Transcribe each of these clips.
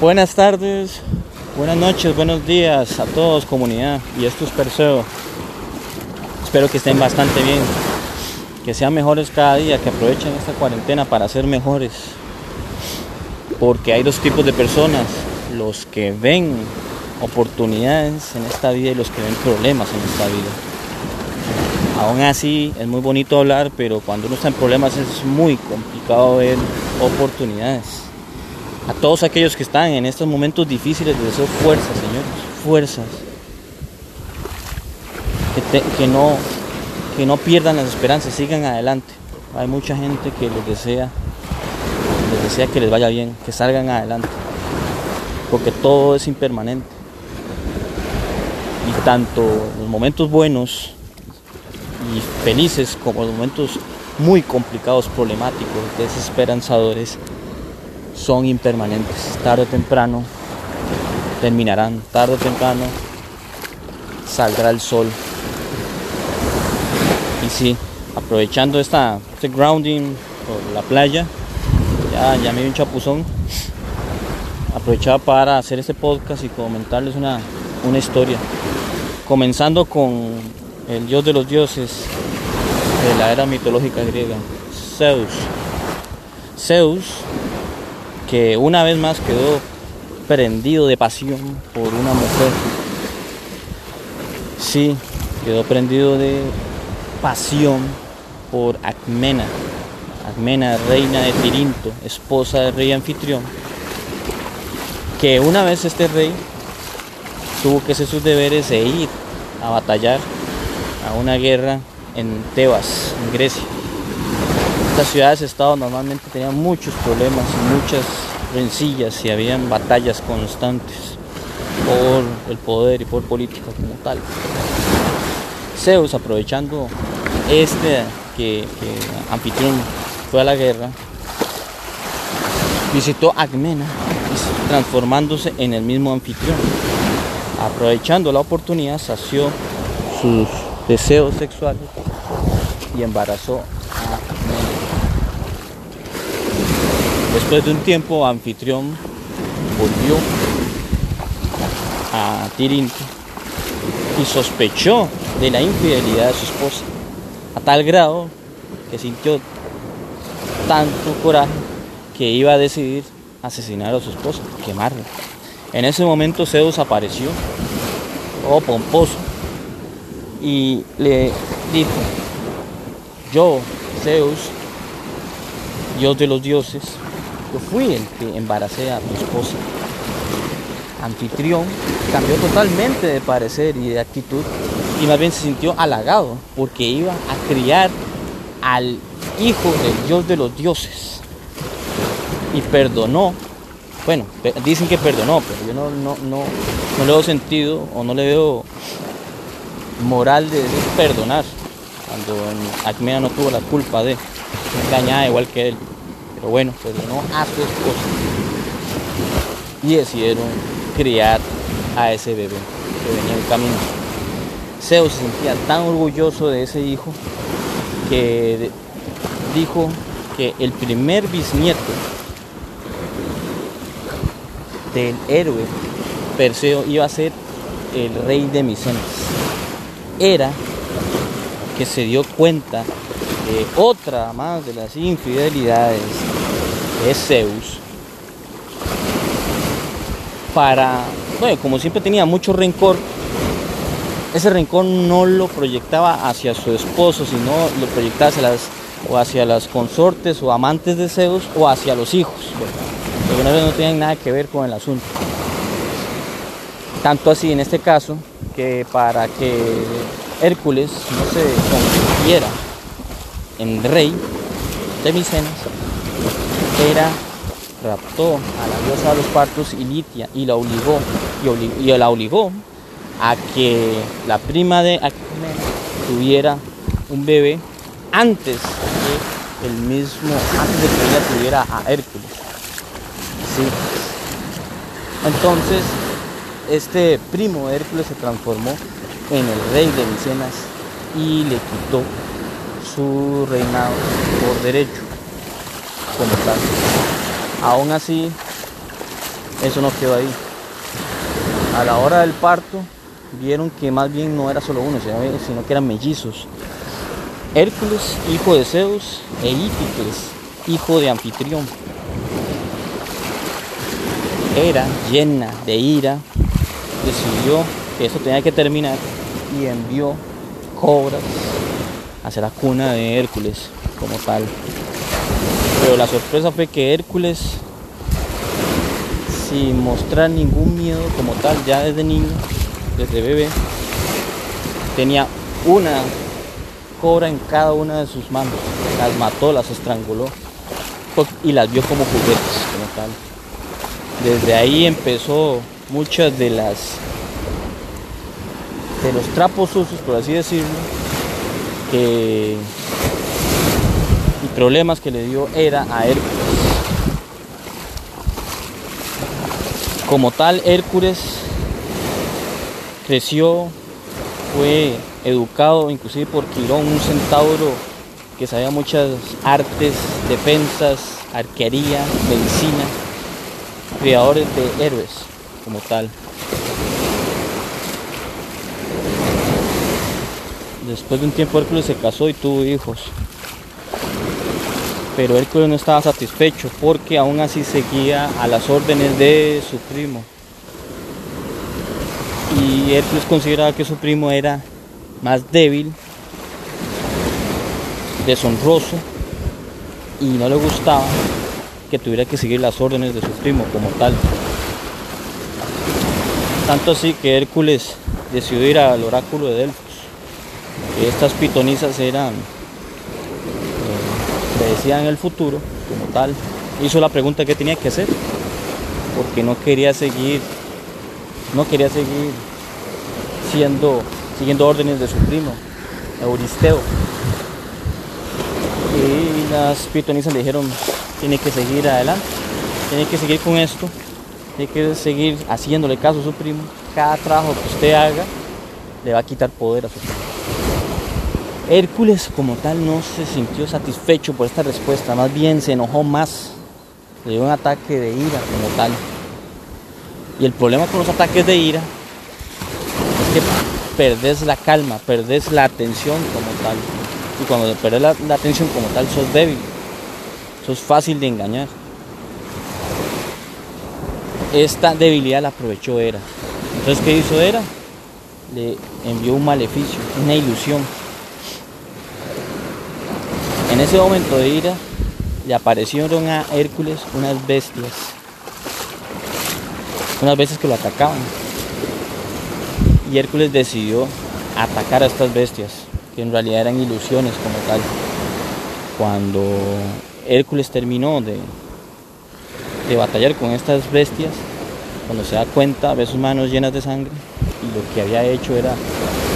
Buenas tardes, buenas noches, buenos días a todos comunidad y esto es Perseo. Espero que estén bastante bien, que sean mejores cada día, que aprovechen esta cuarentena para ser mejores. Porque hay dos tipos de personas, los que ven oportunidades en esta vida y los que ven problemas en esta vida. Aún así es muy bonito hablar, pero cuando uno está en problemas es muy complicado ver oportunidades. A todos aquellos que están en estos momentos difíciles les deseo fuerzas, señores, fuerzas. Que, que, no, que no pierdan las esperanzas, sigan adelante. Hay mucha gente que les desea, les desea que les vaya bien, que salgan adelante. Porque todo es impermanente. Y tanto los momentos buenos y felices como los momentos muy complicados, problemáticos, desesperanzadores, son impermanentes. Tarde o temprano terminarán, tarde o temprano saldrá el sol. Y sí, aprovechando esta, este grounding por la playa, ya, ya me dio un chapuzón, aprovechaba para hacer este podcast y comentarles una, una historia. Comenzando con el dios de los dioses de la era mitológica griega, Zeus. Zeus, que una vez más quedó prendido de pasión por una mujer. Sí, quedó prendido de pasión por Acmena. Acmena, reina de Tirinto, esposa del rey anfitrión. Que una vez este rey tuvo que hacer sus deberes e ir a batallar a una guerra en Tebas, en Grecia. Estas ciudades-estado normalmente tenían muchos problemas muchas rencillas y habían batallas constantes por el poder y por política como tal. Zeus, aprovechando este que, que anfitrión fue a la guerra, visitó Agmena, transformándose en el mismo anfitrión. Aprovechando la oportunidad, sació sus deseos sexuales y embarazó a Después de un tiempo, Anfitrión volvió a Tirinto y sospechó de la infidelidad de su esposa, a tal grado que sintió tanto coraje que iba a decidir asesinar a su esposa, quemarla. En ese momento Zeus apareció, todo pomposo, y le dijo, yo, Zeus, Dios de los dioses, yo fui el que embaracé a tu esposa. Anfitrión cambió totalmente de parecer y de actitud y más bien se sintió halagado porque iba a criar al hijo del Dios de los dioses y perdonó. Bueno, dicen que perdonó, pero yo no, no, no, no le veo sentido o no le veo moral de perdonar cuando Acmea no tuvo la culpa de engañada igual que él pero bueno perdonó a su esposa. Y decidieron criar a ese bebé que venía en camino. Zeus se sentía tan orgulloso de ese hijo que dijo que el primer bisnieto del héroe Perseo iba a ser el rey de Micenas. Era que se dio cuenta de otra más de las infidelidades de Zeus para, bueno, como siempre tenía mucho rencor, ese rencor no lo proyectaba hacia su esposo, sino lo proyectaba hacia las, o hacia las consortes o amantes de Zeus o hacia los hijos, que una vez no tenían nada que ver con el asunto. Tanto así en este caso que para que Hércules no se convirtiera en rey de Micenas, era raptó a la diosa de los partos Ilitia y la obligó y, la obligó a que la prima de Acme tuviera un bebé antes de el mismo antes de que ella tuviera a Hércules. Sí. Entonces este primo Hércules se transformó en el rey de Micenas y le quitó su reinado por derecho como tal. Aún así, eso no quedó ahí. A la hora del parto vieron que más bien no era solo uno, sino que eran mellizos. Hércules, hijo de Zeus, e Íficles, hijo de Anfitrión. Era llena de ira, decidió que eso tenía que terminar y envió cobras hacia la cuna de Hércules como tal. Pero la sorpresa fue que Hércules, sin mostrar ningún miedo como tal, ya desde niño, desde bebé, tenía una cobra en cada una de sus manos. Las mató, las estranguló y las vio como juguetes como tal. Desde ahí empezó muchas de las de los trapos sucios, por así decirlo, que y problemas que le dio era a Hércules. Como tal, Hércules creció, fue educado inclusive por Quirón, un centauro que sabía muchas artes, defensas, arquería, medicina, creadores de héroes como tal. Después de un tiempo Hércules se casó y tuvo hijos. Pero Hércules no estaba satisfecho porque aún así seguía a las órdenes de su primo. Y Hércules consideraba que su primo era más débil, deshonroso y no le gustaba que tuviera que seguir las órdenes de su primo como tal. Tanto así que Hércules decidió ir al oráculo de Delfos estas pitonizas eran, le eh, decían el futuro como tal. Hizo la pregunta que tenía que hacer, porque no quería seguir, no quería seguir siendo, siguiendo órdenes de su primo, Euristeo. Y las pitonizas le dijeron, tiene que seguir adelante, tiene que seguir con esto, tiene que seguir haciéndole caso a su primo. Cada trabajo que usted haga le va a quitar poder a su primo. Hércules como tal no se sintió satisfecho por esta respuesta, más bien se enojó más, le dio un ataque de ira como tal. Y el problema con los ataques de ira es que perdés la calma, perdés la atención como tal. Y cuando perdés la, la atención como tal, sos débil, sos fácil de engañar. Esta debilidad la aprovechó Hera. Entonces, ¿qué hizo Hera? Le envió un maleficio, una ilusión en ese momento de ira le aparecieron a Hércules unas bestias, unas bestias que lo atacaban. Y Hércules decidió atacar a estas bestias, que en realidad eran ilusiones como tal. Cuando Hércules terminó de, de batallar con estas bestias, cuando se da cuenta, ve sus manos llenas de sangre y lo que había hecho era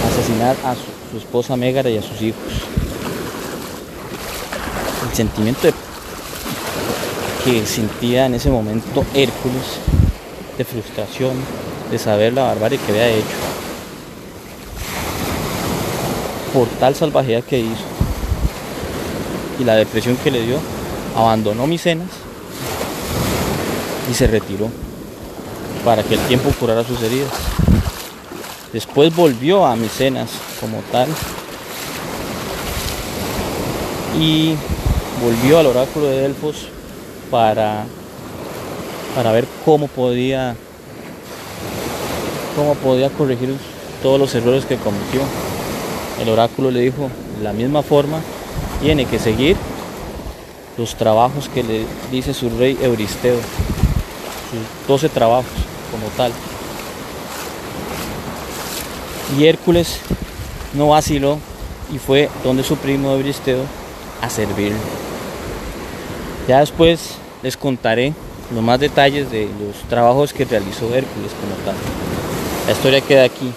asesinar a su, su esposa Mégara y a sus hijos sentimiento que sentía en ese momento Hércules de frustración, de saber la barbarie que había hecho, por tal salvajidad que hizo y la depresión que le dio, abandonó Micenas y se retiró para que el tiempo curara sus heridas. Después volvió a Micenas como tal y volvió al oráculo de Delfos para, para ver cómo podía, cómo podía corregir todos los errores que cometió. El oráculo le dijo, de la misma forma, tiene que seguir los trabajos que le dice su rey Euristeo, sus 12 trabajos como tal. Y Hércules no vaciló y fue donde su primo Euristeo a servirle. Ya después les contaré los más detalles de los trabajos que realizó Hércules como tal. La historia queda aquí.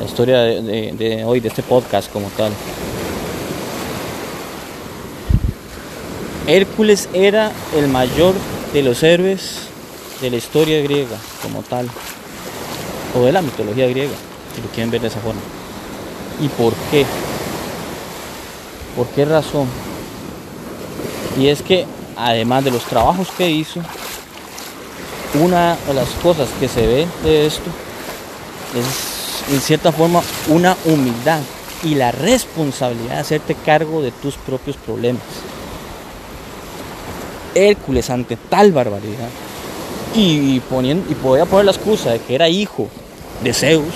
La historia de, hoy, de este podcast como tal. Hércules era el mayor de los héroes de la historia griega como tal. O de la mitología griega, si lo quieren ver de esa forma. ¿Y por qué? ¿Por qué razón? Y es que además de los trabajos que hizo, una de las cosas que se ve de esto es en cierta forma una humildad y la responsabilidad de hacerte cargo de tus propios problemas. Hércules ante tal barbaridad y, poniendo, y podía poner la excusa de que era hijo de Zeus,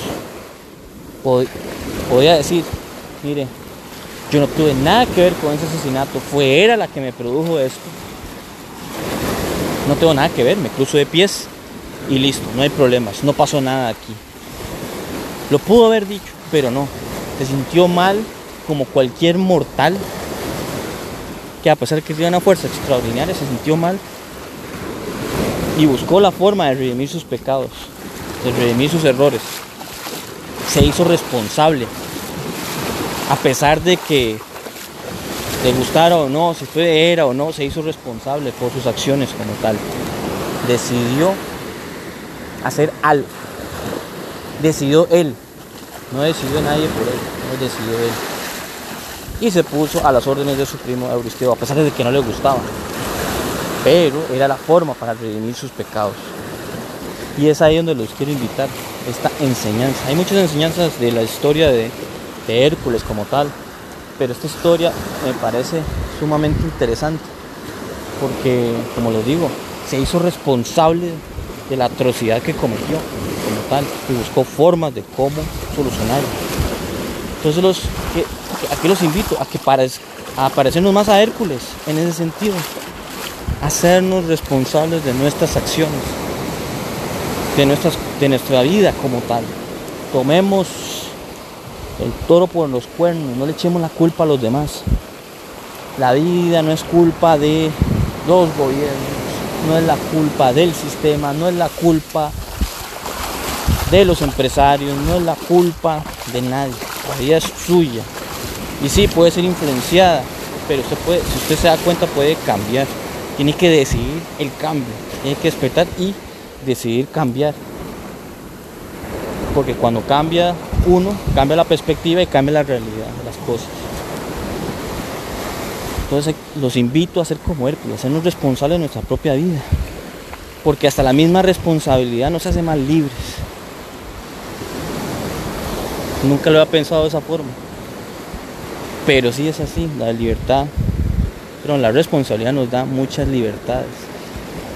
podía decir, mire, yo no tuve nada que ver con ese asesinato, fue era la que me produjo esto. No tengo nada que ver, me cruzo de pies y listo, no hay problemas, no pasó nada aquí. Lo pudo haber dicho, pero no. Se sintió mal como cualquier mortal que a pesar de que tiene una fuerza extraordinaria, se sintió mal y buscó la forma de redimir sus pecados, de redimir sus errores. Se hizo responsable, a pesar de que le gustara o no, si fue era o no, se hizo responsable por sus acciones como tal. Decidió hacer algo. Decidió él. No decidió nadie por él, no decidió él. Y se puso a las órdenes de su primo Euristeo, a pesar de que no le gustaba pero era la forma para redimir sus pecados. Y es ahí donde los quiero invitar, esta enseñanza. Hay muchas enseñanzas de la historia de, Hércules como tal, pero esta historia me parece sumamente interesante, porque, como les digo, se hizo responsable de la atrocidad que cometió como tal y buscó formas de cómo solucionarlo. Entonces los, aquí los invito a que a parecernos más a Hércules en ese sentido, hacernos responsables de nuestras acciones, de, nuestras, de nuestra vida como tal. Tomemos el toro por los cuernos, no le echemos la culpa a los demás. La vida no es culpa de los gobiernos, no es la culpa del sistema, no es la culpa de los empresarios, no es la culpa de nadie. La vida es suya. Y sí, puede ser influenciada, pero usted puede, si usted se da cuenta puede cambiar. Tiene que decidir el cambio, tiene que despertar y decidir cambiar. Porque cuando cambia uno, cambia la perspectiva y cambia la realidad de las cosas. Entonces los invito a ser como Hércules, a sernos responsables de nuestra propia vida. Porque hasta la misma responsabilidad nos hace más libres. Nunca lo había pensado de esa forma. Pero sí es así, la libertad pero la responsabilidad nos da muchas libertades.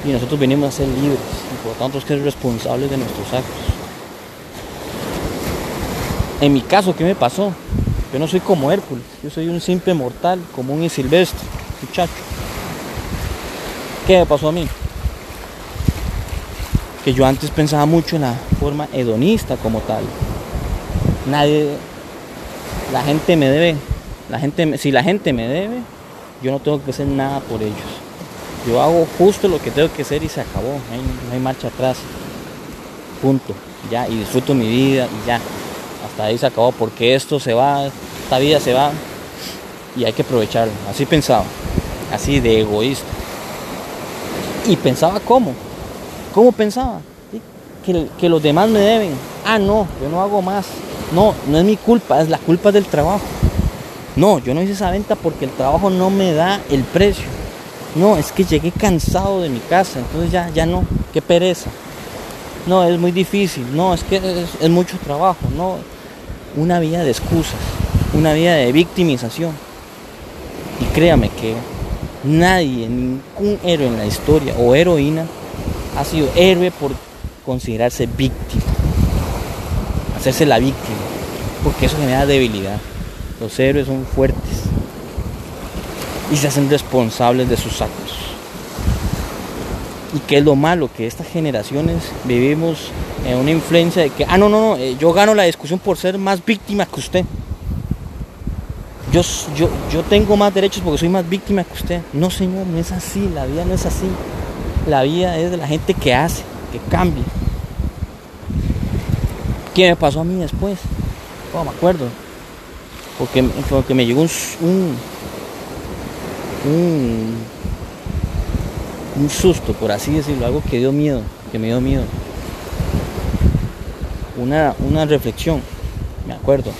Y nosotros venimos a ser libres. Y por lo tanto, es que ser responsables de nuestros actos. En mi caso, ¿qué me pasó? Yo no soy como Hércules. Yo soy un simple mortal, común y silvestre, muchacho. ¿Qué me pasó a mí? Que yo antes pensaba mucho en la forma hedonista como tal. Nadie, la gente me debe, la gente, si la gente me debe, yo no tengo que hacer nada por ellos. Yo hago justo lo que tengo que hacer y se acabó. No hay, marcha atrás. Punto. Ya, y disfruto mi vida y ya. Ahí se acabó porque esto se va, esta vida se va y hay que aprovecharlo. Así pensaba. Así de egoísta. Y pensaba cómo. ¿Cómo pensaba? Que, que los demás me deben. Ah, no, yo no hago más. No, no es mi culpa, es la culpa del trabajo. No, yo no hice esa venta porque el trabajo no me da el precio. No, es que llegué cansado de mi casa, entonces ya, ya no, qué pereza. No, es muy difícil, no, es que es, mucho trabajo, no. Una vida de excusas, una vida de victimización. Y créame que nadie, ningún héroe en la historia o heroína ha sido héroe por considerarse víctima, hacerse la víctima, porque eso genera debilidad. Los héroes son fuertes y se hacen responsables de sus actos. ¿Y qué es lo malo? Que estas generaciones vivimos en una influencia de que, ah, no, no, no, eh, yo gano la discusión por ser más víctima que usted. Yo, yo, yo tengo más derechos porque soy más víctima que usted. No, señor, no es así, la vida no es así. La vida es de la gente que hace, que cambia. ¿Qué me pasó a mí después? Oh, me acuerdo porque, porque me llegó un, un, susto, por así decirlo, algo que dio miedo, que me dio miedo. Una, una reflexión, me acuerdo.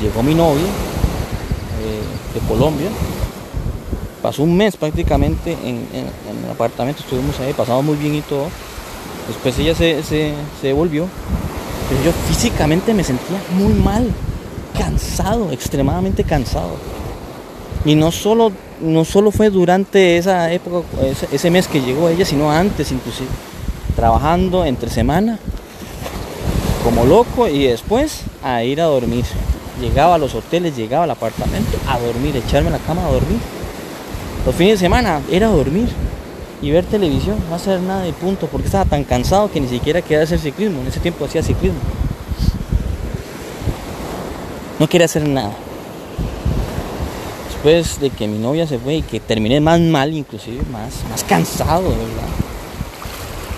llegó mi novia eh, de Colombia pasó un mes prácticamente en, el apartamento, estuvimos ahí, pasamos muy bien y todo. Después ella se, se, se volvió, pero yo físicamente me sentía muy mal, cansado, extremadamente cansado. Y no solo, no solo fue durante esa época, ese, mes que llegó ella, sino antes inclusive. Trabajando entre semana, como loco, y después a ir a dormir. Llegaba a los hoteles, llegaba al apartamento a dormir, echarme en la cama a dormir. Los fines de semana era dormir y ver televisión, no hacer nada de punto, porque estaba tan cansado que ni siquiera quería hacer ciclismo. En ese tiempo hacía ciclismo. No quería hacer nada después de que mi novia se fue y que terminé más mal, inclusive más, más cansado, verdad.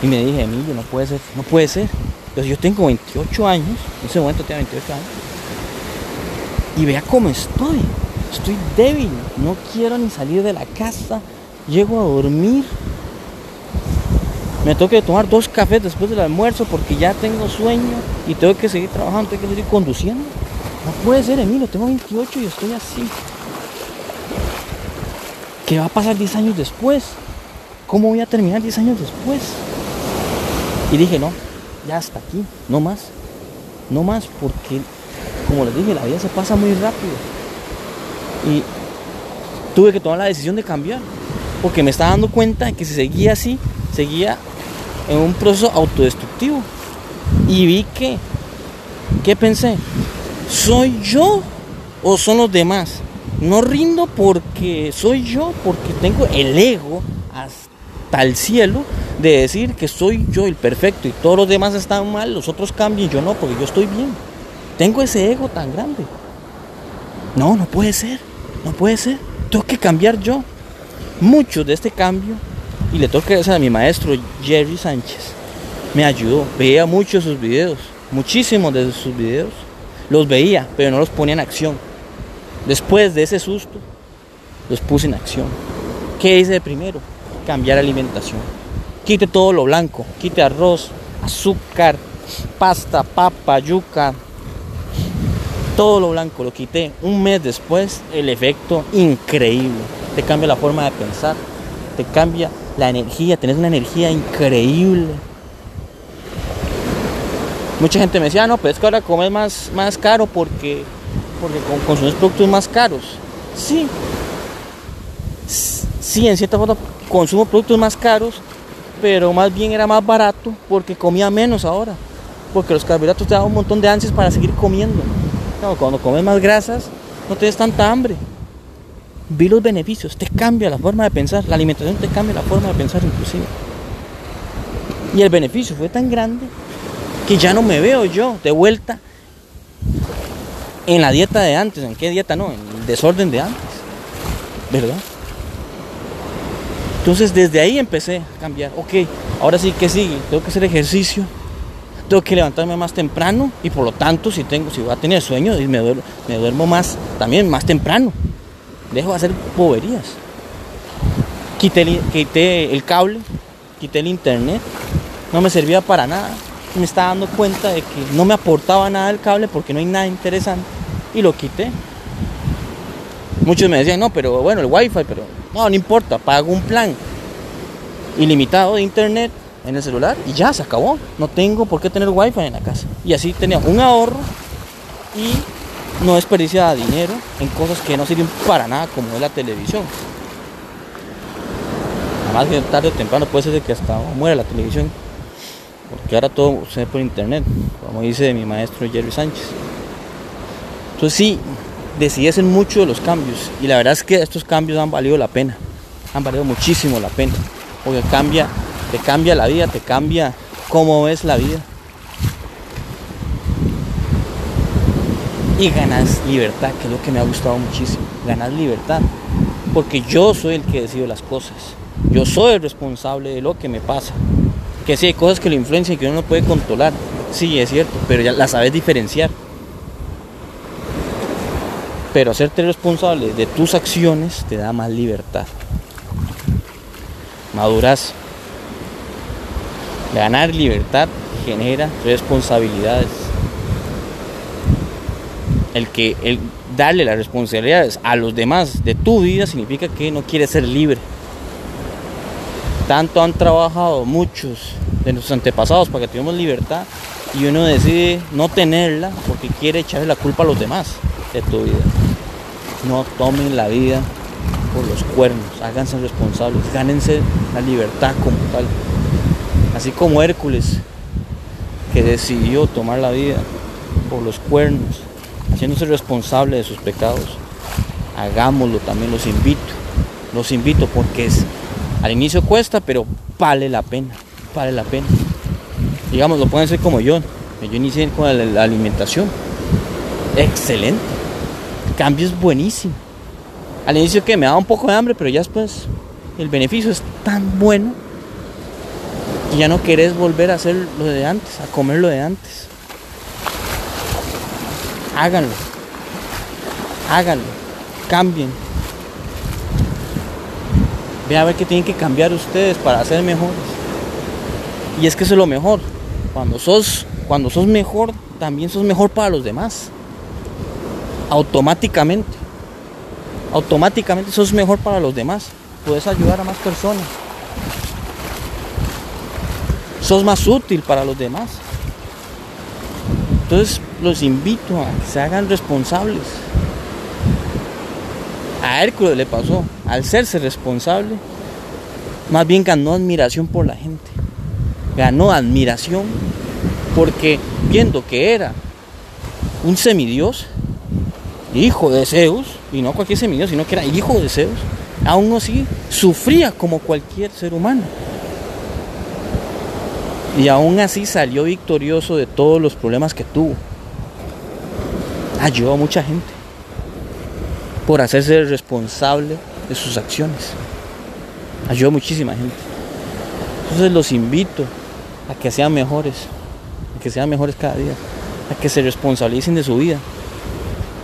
Y me dije, Emilio, no puede ser, no puede ser. Entonces yo tengo 28 años, en ese momento tengo 28 años. Y vea cómo estoy. Estoy débil, no quiero ni salir de la casa. Llego a dormir. Me tengo que tomar dos cafés después del almuerzo porque ya tengo sueño y tengo que seguir trabajando, tengo que seguir conduciendo. No puede ser, Emilio, tengo 28 y estoy así. ¿Qué va a pasar 10 años después? ¿Cómo voy a terminar 10 años después? Y dije, no, ya hasta aquí, no más. No más, porque, como les dije, la vida se pasa muy rápido. Y tuve que tomar la decisión de cambiar, porque me estaba dando cuenta de que si seguía así, seguía en un proceso autodestructivo. Y vi que, ¿qué pensé? ¿Soy yo o son los demás? No rindo porque soy yo, porque tengo el ego hasta el cielo de decir que soy yo el perfecto y todos los demás están mal, los otros cambian, yo no, porque yo estoy bien. Tengo ese ego tan grande. No, no puede ser, no puede ser. Tengo que cambiar yo. Mucho de este cambio, y le tengo que a mi maestro Jerry Sánchez, me ayudó. Veía muchos sus videos, muchísimos de sus videos. Los veía, pero no los ponía en acción. Después de ese susto, los puse en acción. ¿Qué hice de primero? Cambiar alimentación. Quite todo lo blanco, quite arroz, azúcar, pasta, papa, yuca, todo lo blanco lo quité. Un mes después, el efecto increíble. Te cambia la forma de pensar, te cambia la energía, tenés una energía increíble. Mucha gente me decía, ah, no, pero es que ahora comes más, más caro porque porque consumes productos más caros. Sí, sí, en cierta forma consumo productos más caros, pero más bien era más barato porque comía menos ahora. Porque los carbohidratos te dan un montón de ansias para seguir comiendo. cuando comes más grasas, no tienes tanta hambre. Vi los beneficios, te cambia la forma de pensar, la alimentación te cambia la forma de pensar inclusive. Y el beneficio fue tan grande que ya no me veo yo de vuelta en la dieta de antes, ¿en qué dieta no? En el desorden de antes, ¿verdad? Entonces desde ahí empecé a cambiar. Ok, ahora sí que sigue, tengo que hacer ejercicio, tengo que levantarme más temprano y por lo tanto si tengo, si voy a tener sueño, me duermo, me duermo más, también más temprano. Dejo de hacer boberías. Quité, quité el cable, quité el internet, no me servía para nada me estaba dando cuenta de que no me aportaba nada el cable porque no hay nada interesante y lo quité. Muchos me decían, no, pero bueno, el wifi, pero no, no importa, pago un plan ilimitado de internet en el celular y ya se acabó. No tengo por qué tener wifi en la casa. Y así tenía un ahorro y no desperdiciaba dinero en cosas que no sirven para nada como es la televisión. Además que tarde o temprano puede ser que hasta muera la televisión porque ahora todo se ve por internet, como dice mi maestro Jerry Sánchez. Entonces sí, decidí hacer mucho de los cambios y la verdad es que estos cambios han valido la pena, han valido muchísimo la pena, porque cambia, te cambia la vida, te cambia cómo ves la vida. Y ganas libertad, que es lo que me ha gustado muchísimo, ganas libertad, porque yo soy el que decido las cosas, yo soy el responsable de lo que me pasa, que sí hay cosas que lo influencian y que uno no puede controlar. Sí, es cierto, pero ya las sabes diferenciar. Pero hacerte responsable de tus acciones te da más libertad. Maduras. Ganar libertad genera responsabilidades. El que el darle las responsabilidades a los demás de tu vida significa que no quieres ser libre. Tanto han trabajado muchos de nuestros antepasados para que tengamos libertad y uno decide no tenerla porque quiere echarle la culpa a los demás de tu vida. No tomen la vida por los cuernos, háganse responsables, gánense la libertad como tal. Así como Hércules, que decidió tomar la vida por los cuernos, haciéndose responsable de sus pecados. Hagámoslo también, los invito. Los invito porque es, al inicio cuesta, pero vale la pena. Vale la pena. Digamos, lo pueden hacer como yo. Yo inicié con la alimentación. Excelente. El cambio es buenísimo. Al inicio que me daba un poco de hambre, pero ya después el beneficio es tan bueno que ya no querés volver a hacer lo de antes, a comer lo de antes háganlo. Háganlo. Cambien. Ve a ver qué tienen que cambiar ustedes para ser mejores. Y es que eso es lo mejor. Cuando sos, cuando sos mejor, también sos mejor para los demás. Automáticamente. Automáticamente sos mejor para los demás. Puedes ayudar a más personas. Sos más útil para los demás. Entonces los invito a que se hagan responsables. A Hércules le pasó, al serse responsable, más bien ganó admiración por la gente. Ganó admiración porque viendo que era un semidios, hijo de Zeus, y no cualquier semidios, sino que era hijo de Zeus, aún así sufría como cualquier ser humano. Y aún así salió victorioso de todos los problemas que tuvo. Ayudó a mucha gente por hacerse responsable de sus acciones. Ayudó a muchísima gente. Entonces los invito a que sean mejores, a que sean mejores cada día, a que se responsabilicen de su vida.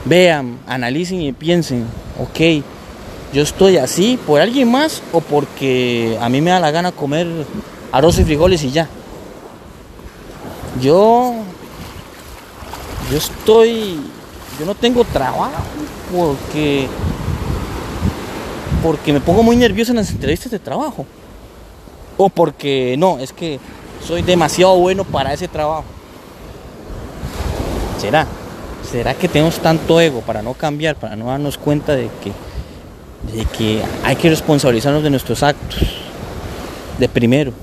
Vean, analicen y piensen, ok, yo estoy así por alguien más o porque a mí me da la gana comer arroz y frijoles y ya. Yo, yo estoy, yo no tengo trabajo porque, porque me pongo muy nervioso en las entrevistas de trabajo. O porque no, es que soy demasiado bueno para ese trabajo. ¿Será? ¿Será que tenemos tanto ego para no cambiar, para no darnos cuenta de que, de que hay que responsabilizarnos de nuestros actos? De primero.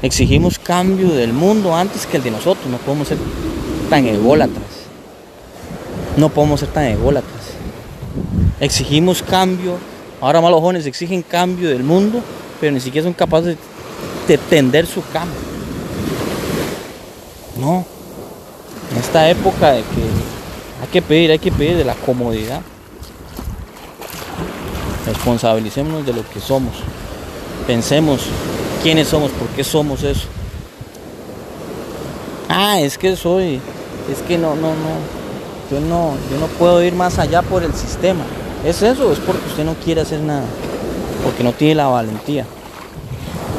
Exigimos cambio del mundo antes que el de nosotros. No podemos ser tan ególatras. No podemos ser tan ególatras. Exigimos cambio. Ahora más los jóvenes exigen cambio del mundo, pero ni siquiera son capaces de tender su cama. No. En esta época de que hay que pedir, hay que pedir de la comodidad. Responsabilicémonos de lo que somos. Pensemos quiénes somos, por qué somos eso. Ah, es que soy, es que no, no, no, yo no, yo no puedo ir más allá por el sistema. ¿Es eso? Es porque usted no quiere hacer nada, porque no tiene la valentía,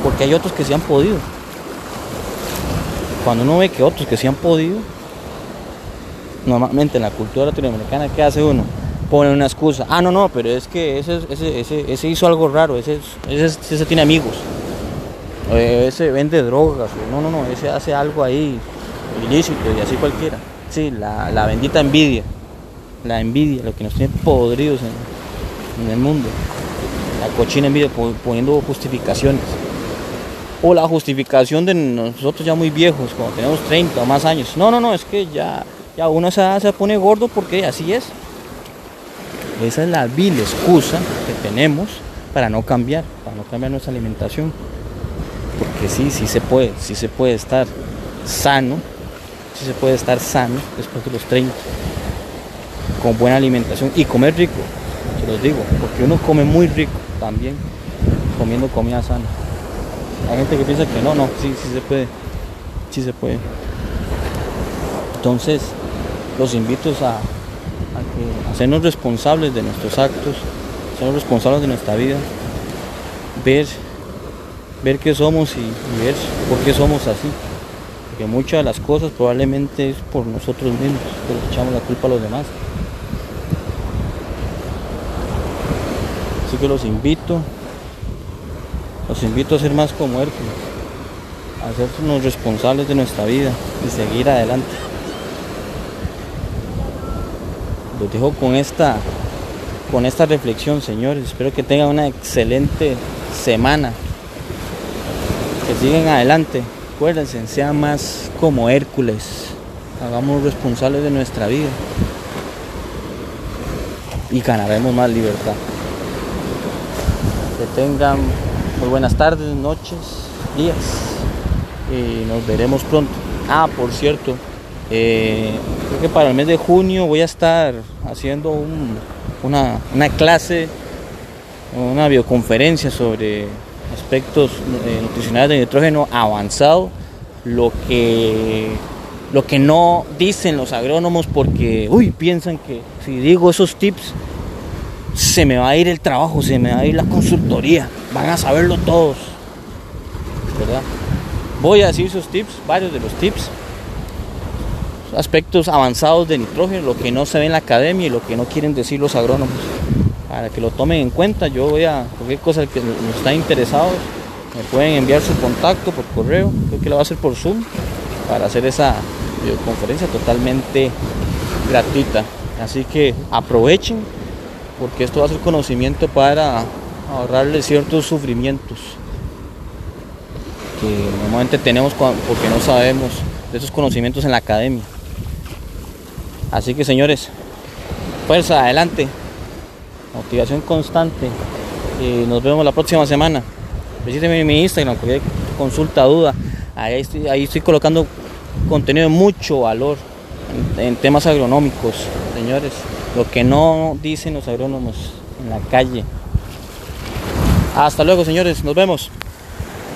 porque hay otros que se han podido. Cuando uno ve que otros que se han podido, normalmente en la cultura latinoamericana, ¿qué hace uno? Pone una excusa. Ah, no, no, pero es que ese, ese, ese, hizo algo raro, ese, ese, tiene amigos ese vende drogas, no, no, no, ese hace algo ahí ilícito y así cualquiera. Sí, la, bendita envidia, la envidia, lo que nos tiene podridos en, en el mundo. La cochina envidia poniendo justificaciones. O la justificación de nosotros ya muy viejos, cuando tenemos 30 o más años. No, no, no, es que ya, ya uno se, se pone gordo porque así es. Esa es la vil excusa que tenemos para no cambiar, para no cambiar nuestra alimentación porque sí, sí se puede, sí se puede estar sano, sí se puede estar sano después de los 30, con buena alimentación y comer rico, se los digo, porque uno come muy rico también comiendo comida sana. Hay gente que piensa que no, no, sí, sí se puede, sí se puede. Entonces, los invito a, a hacernos responsables de nuestros actos, hacernos responsables de nuestra vida, ver ver qué somos y, ver por qué somos así porque muchas de las cosas probablemente es por nosotros mismos, que le echamos la culpa a los demás. Así que los invito, los invito a ser más como Hércules, a hacernos responsables de nuestra vida y seguir adelante. Los dejo con esta, con esta reflexión, señores. Espero que tengan una excelente semana. Que sigan adelante. Acuérdense, sean más como Hércules. Hagamos responsables de nuestra vida. Y ganaremos más libertad. Que tengan muy buenas tardes, noches, días. Y nos veremos pronto. Ah, por cierto, eh, creo que para el mes de junio voy a estar haciendo una, una, clase, una bioconferencia sobre aspectos eh, nutricionales de nitrógeno avanzado, lo que, lo que no dicen los agrónomos porque, uy, piensan que si digo esos tips se me va a ir el trabajo, se me va a ir la consultoría, van a saberlo todos, ¿verdad? Voy a decir esos tips, varios de los tips, aspectos avanzados de nitrógeno, lo que no se ve en la academia y lo que no quieren decir los agrónomos, para que lo tomen en cuenta. Yo voy a, cualquier cosa que están interesados, me pueden enviar su contacto por correo, creo que lo va a hacer por Zoom, para hacer esa videoconferencia totalmente gratuita. Así que aprovechen porque esto va a ser conocimiento para ahorrarle ciertos sufrimientos que normalmente tenemos porque no sabemos de esos conocimientos en la academia. Así que señores, fuerza, adelante, motivación constante. Y nos vemos la próxima semana. Visíteme en mi Instagram, cualquier consulta, duda. Ahí estoy colocando contenido de mucho valor en temas agronómicos, señores lo que no dicen los agrónomos en la calle. Hasta luego, señores, nos vemos.